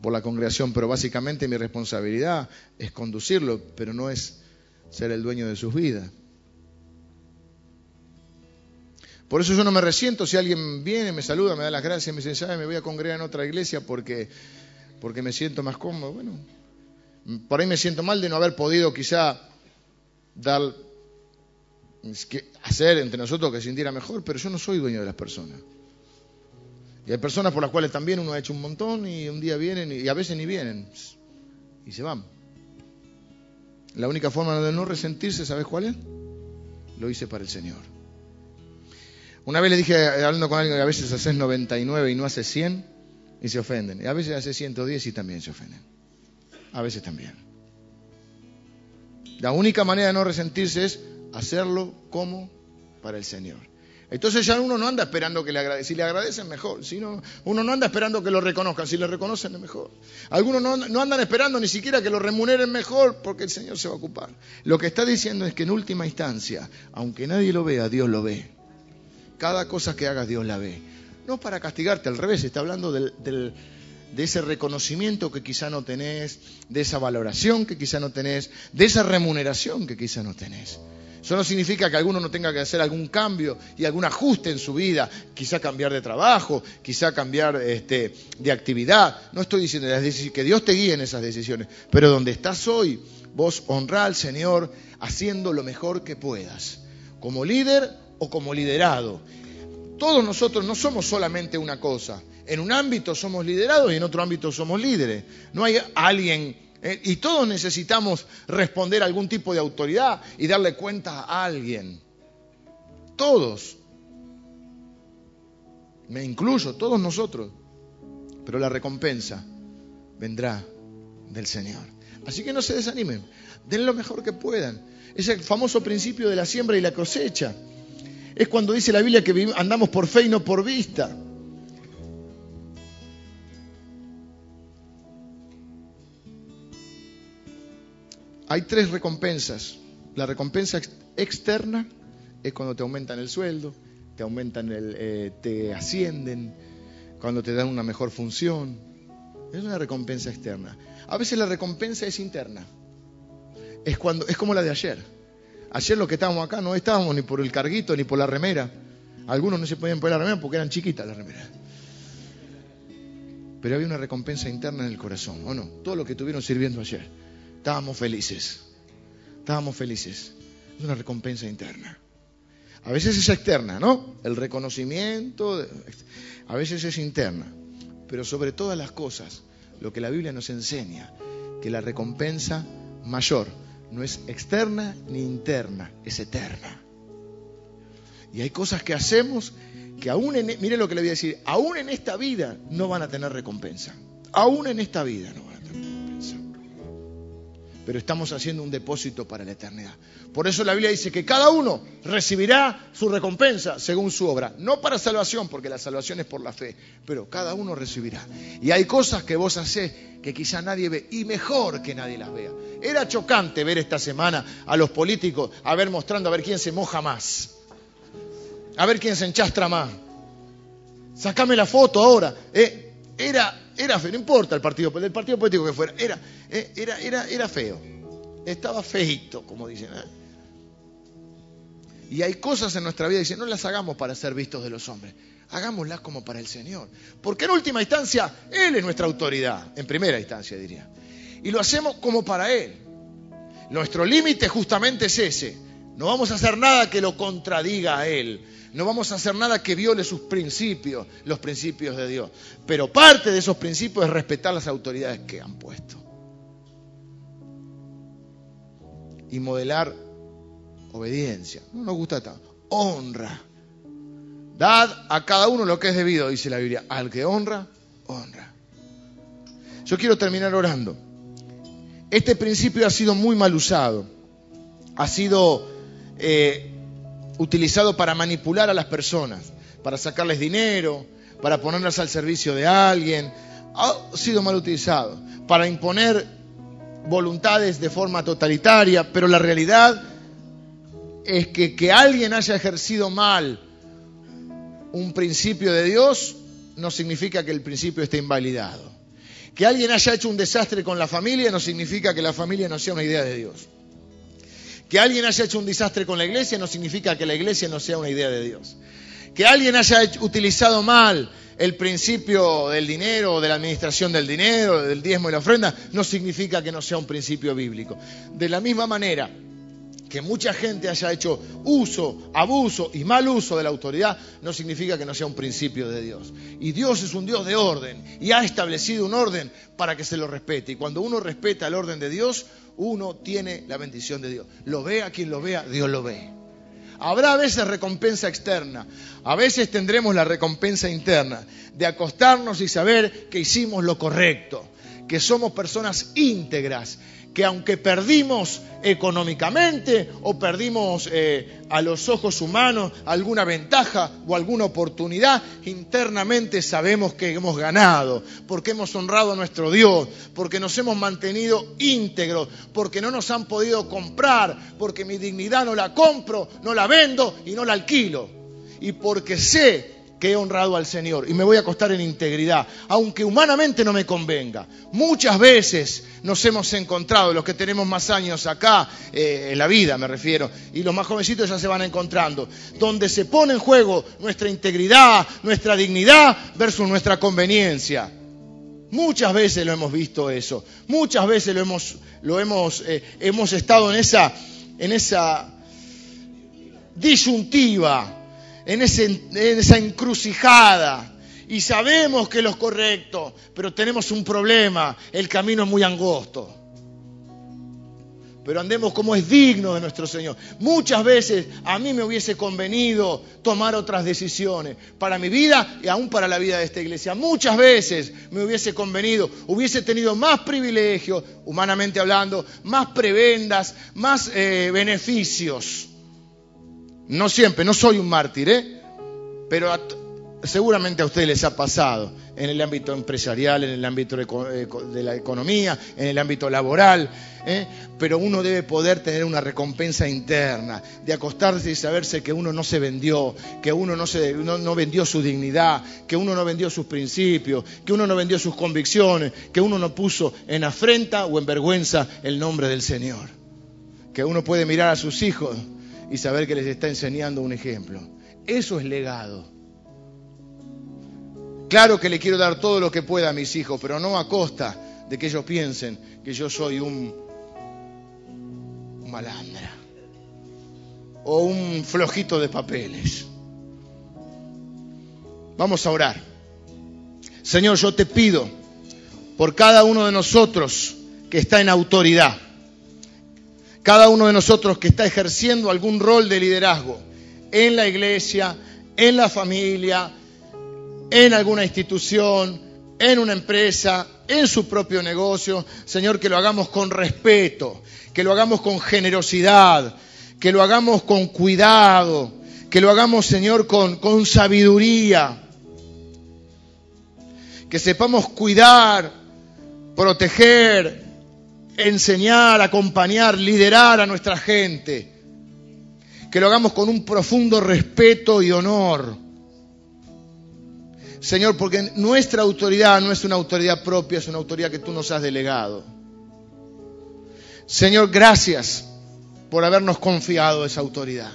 A: por la congregación, pero básicamente mi responsabilidad es conducirlo, pero no es ser el dueño de sus vidas. Por eso yo no me resiento si alguien viene, me saluda, me da las gracias, me dice, me voy a congregar en otra iglesia porque, porque me siento más cómodo. Bueno, por ahí me siento mal de no haber podido quizá dar, hacer entre nosotros que sintiera mejor, pero yo no soy dueño de las personas. Y hay personas por las cuales también uno ha hecho un montón y un día vienen y a veces ni vienen y se van. La única forma de no resentirse, ¿sabes cuál es? Lo hice para el Señor. Una vez le dije, hablando con alguien, que a veces haces 99 y no haces 100 y se ofenden. Y a veces haces 110 y también se ofenden. A veces también. La única manera de no resentirse es hacerlo como para el Señor. Entonces ya uno no anda esperando que le agradezcan. Si le agradecen, mejor. Si no, uno no anda esperando que lo reconozcan. Si le reconocen, es mejor. Algunos no, no, andan esperando ni siquiera que lo remuneren mejor porque el Señor se va a ocupar. Lo que está diciendo es que en última instancia, aunque nadie lo vea, Dios lo ve. Cada cosa que hagas, Dios la ve. No para castigarte, al revés, está hablando de ese reconocimiento que quizá no tenés, de esa valoración que quizá no tenés, de esa remuneración que quizá no tenés. Eso no significa que alguno no tenga que hacer algún cambio y algún ajuste en su vida, quizá cambiar de trabajo, quizá cambiar este, de actividad. No estoy diciendo que Dios te guíe en esas decisiones, pero donde estás hoy, vos honra al Señor haciendo lo mejor que puedas, como líder o como liderado. Todos nosotros no somos solamente una cosa. En un ámbito somos liderados y en otro ámbito somos líderes. No hay alguien eh, y todos necesitamos responder a algún tipo de autoridad y darle cuenta a alguien. Todos. Me incluyo, todos nosotros. Pero la recompensa vendrá del Señor. Así que no se desanimen. Den lo mejor que puedan. Es el famoso principio de la siembra y la cosecha. Es cuando dice la Biblia que andamos por fe y no por vista. Hay tres recompensas. La recompensa externa es cuando te aumentan el sueldo, te aumentan el, eh, te ascienden, cuando te dan una mejor función. Es una recompensa externa. A veces la recompensa es interna. Es cuando es como la de ayer. Ayer lo que estábamos acá no estábamos ni por el carguito ni por la remera. Algunos no se podían poner la remera porque eran chiquitas las remeras. Pero había una recompensa interna en el corazón, ¿o no? Todo lo que estuvieron sirviendo ayer. Estábamos felices. Estábamos felices. Es una recompensa interna. A veces es externa, ¿no? El reconocimiento, a veces es interna. Pero sobre todas las cosas, lo que la Biblia nos enseña, que la recompensa mayor no es externa ni interna, es eterna. Y hay cosas que hacemos que aún en, mire lo que le voy a decir, aún en esta vida no van a tener recompensa. Aún en esta vida no pero estamos haciendo un depósito para la eternidad. Por eso la Biblia dice que cada uno recibirá su recompensa según su obra. No para salvación, porque la salvación es por la fe, pero cada uno recibirá. Y hay cosas que vos hacés que quizá nadie ve, y mejor que nadie las vea. Era chocante ver esta semana a los políticos a ver mostrando a ver quién se moja más. A ver quién se enchastra más. Sácame la foto ahora. Eh, era, era feo, no importa el partido, el partido político que fuera, era, eh, era, era, era feo. Estaba feito, como dicen. ¿eh? Y hay cosas en nuestra vida dicen, no las hagamos para ser vistos de los hombres, hagámoslas como para el Señor. Porque en última instancia, Él es nuestra autoridad, en primera instancia diría. Y lo hacemos como para Él. Nuestro límite justamente es ese. No vamos a hacer nada que lo contradiga a Él. No vamos a hacer nada que viole sus principios, los principios de Dios. Pero parte de esos principios es respetar las autoridades que han puesto. Y modelar obediencia. No nos gusta tanto. Honra. Dad a cada uno lo que es debido, dice la Biblia. Al que honra, honra. Yo quiero terminar orando. Este principio ha sido muy mal usado. Ha sido eh, utilizado para manipular a las personas, para sacarles dinero, para ponerlas al servicio de alguien. Ha sido mal utilizado para imponer voluntades de forma totalitaria, pero la realidad es que que alguien haya ejercido mal un principio de Dios no significa que el principio esté invalidado. Que alguien haya hecho un desastre con la familia no significa que la familia no sea una idea de Dios. Que alguien haya hecho un desastre con la iglesia no significa que la iglesia no sea una idea de Dios. Que alguien haya utilizado mal el principio del dinero, de la administración del dinero, del diezmo y la ofrenda, no significa que no sea un principio bíblico. De la misma manera que mucha gente haya hecho uso, abuso y mal uso de la autoridad, no significa que no sea un principio de Dios. Y Dios es un Dios de orden y ha establecido un orden para que se lo respete. Y cuando uno respeta el orden de Dios, uno tiene la bendición de Dios. Lo vea quien lo vea, Dios lo ve. Habrá a veces recompensa externa, a veces tendremos la recompensa interna de acostarnos y saber que hicimos lo correcto, que somos personas íntegras, que aunque perdimos económicamente o perdimos eh, a los ojos humanos alguna ventaja o alguna oportunidad, internamente sabemos que hemos ganado, porque hemos honrado a nuestro Dios, porque nos hemos mantenido íntegros, porque no nos han podido comprar, porque mi dignidad no la compro, no la vendo y no la alquilo. Y porque sé que he honrado al Señor y me voy a acostar en integridad, aunque humanamente no me convenga. Muchas veces nos hemos encontrado, los que tenemos más años acá, eh, en la vida me refiero, y los más jovencitos ya se van encontrando, donde se pone en juego nuestra integridad, nuestra dignidad versus nuestra conveniencia. Muchas veces lo hemos visto eso, muchas veces lo hemos, lo hemos, eh, hemos estado en esa, en esa disyuntiva en, esa encrucijada y sabemos que lo es correcto, pero tenemos un problema, el camino es muy angosto. Pero andemos como es digno de nuestro Señor. Muchas veces a mí me hubiese convenido tomar otras decisiones para mi vida y aún para la vida de esta iglesia. Muchas veces me hubiese convenido, hubiese tenido más privilegios, humanamente hablando, más prebendas, más eh, beneficios. No siempre, no soy un mártir, ¿eh? pero seguramente a ustedes les ha pasado en el ámbito empresarial, en el ámbito de la economía, en el ámbito laboral, ¿eh? pero uno debe poder tener una recompensa interna, de acostarse y saberse que uno no se vendió, que uno no, se, no vendió su dignidad, que uno no vendió sus principios, que uno no vendió sus convicciones, que uno no puso en afrenta o en vergüenza el nombre del Señor, que uno puede mirar a sus hijos y saber que les está enseñando un ejemplo. Eso es legado. Claro que le quiero dar todo lo que pueda a mis hijos, pero no a costa de que ellos piensen que yo soy un, malandra o un flojito de papeles. Vamos a orar. Señor, yo te pido por cada uno de nosotros que está en autoridad cada uno de nosotros que está ejerciendo algún rol de liderazgo en la iglesia, en la familia, en alguna institución, en una empresa, en su propio negocio, Señor, que lo hagamos con respeto, que lo hagamos con generosidad, que lo hagamos con cuidado, que lo hagamos, Señor, con, con sabiduría, que sepamos cuidar, proteger, enseñar, acompañar, liderar a nuestra gente. que lo hagamos con un profundo respeto y honor. Señor, porque nuestra autoridad no es una autoridad propia, es una autoridad que tú nos has delegado. Señor, gracias por habernos confiado esa autoridad.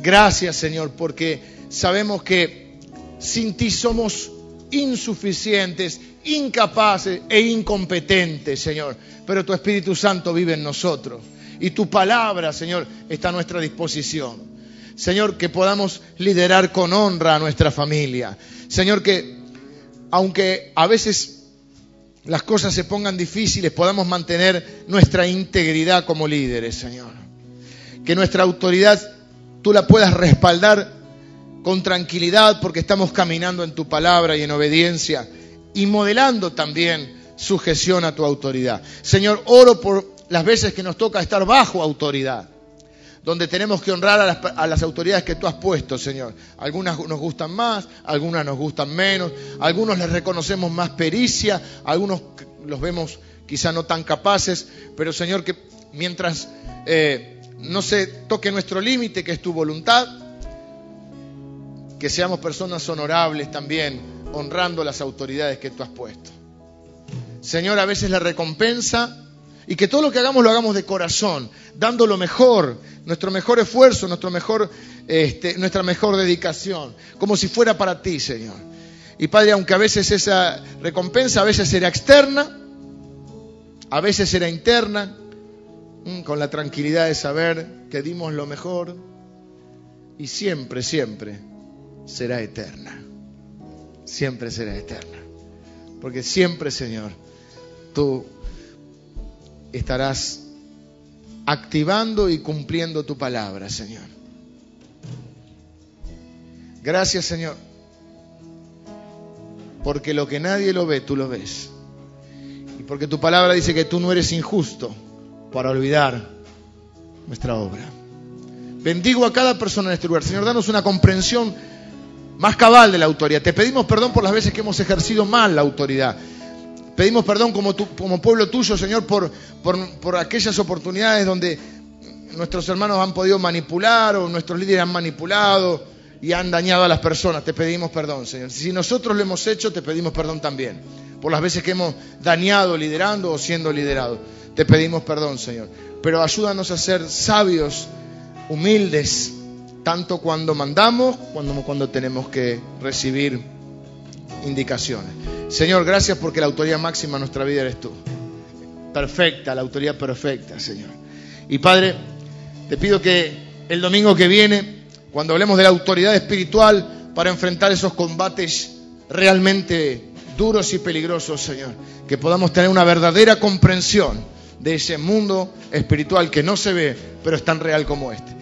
A: Gracias, Señor, porque sabemos que sin ti somos insuficientes, incapaces e incompetentes, Señor. Pero tu Espíritu Santo vive en nosotros. Y tu palabra, Señor, está a nuestra disposición. Señor, que podamos liderar con honra a nuestra familia. Señor, que aunque a veces las cosas se pongan difíciles, podamos mantener nuestra integridad como líderes, Señor. Que nuestra autoridad tú la puedas respaldar con tranquilidad porque estamos caminando en tu palabra y en obediencia y modelando también sujeción a tu autoridad. Señor, oro por las veces que nos toca estar bajo autoridad, donde tenemos que honrar a las, autoridades que tú has puesto, Señor. Algunas nos gustan más, algunas nos gustan menos, algunos les reconocemos más pericia, algunos los vemos quizá no tan capaces, pero Señor, que mientras eh, no se toque nuestro límite, que es tu voluntad, que seamos personas honorables también, honrando las autoridades que tú has puesto. Señor, a veces la recompensa y que todo lo que hagamos lo hagamos de corazón, dando lo mejor, nuestro mejor esfuerzo, nuestro mejor, este, nuestra mejor dedicación, como si fuera para ti, Señor. Y Padre, aunque a veces esa recompensa a veces será externa, a veces será interna, mm, con la tranquilidad de saber que dimos lo mejor, y siempre, siempre será eterna. Siempre será eterna. Porque siempre, Señor, tú estarás activando y cumpliendo tu palabra, Señor. Gracias, Señor. Porque lo que nadie lo ve, tú lo ves. Y porque tu palabra dice que tú no eres injusto para olvidar nuestra obra. Bendigo a cada persona en este lugar. Señor, danos una comprensión más cabal de la autoridad. Te pedimos perdón por las veces que hemos ejercido mal la autoridad. Pedimos perdón como, pueblo tuyo, Señor, por, por, aquellas oportunidades donde nuestros hermanos han podido manipular o nuestros líderes han manipulado y han dañado a las personas. Te pedimos perdón, Señor. Si nosotros lo hemos hecho, te pedimos perdón también. Por las veces que hemos dañado liderando o siendo liderados. Te pedimos perdón, Señor. Pero ayúdanos a ser sabios, humildes, tanto cuando mandamos como cuando tenemos que recibir indicaciones. Señor, gracias porque la autoridad máxima en nuestra vida eres tú. Perfecta, la autoridad perfecta, Señor. Y Padre, te pido que el domingo que viene, cuando hablemos de la autoridad espiritual para enfrentar esos combates realmente duros y peligrosos, Señor, que podamos tener una verdadera comprensión de ese mundo espiritual que no se ve, pero es tan real como este.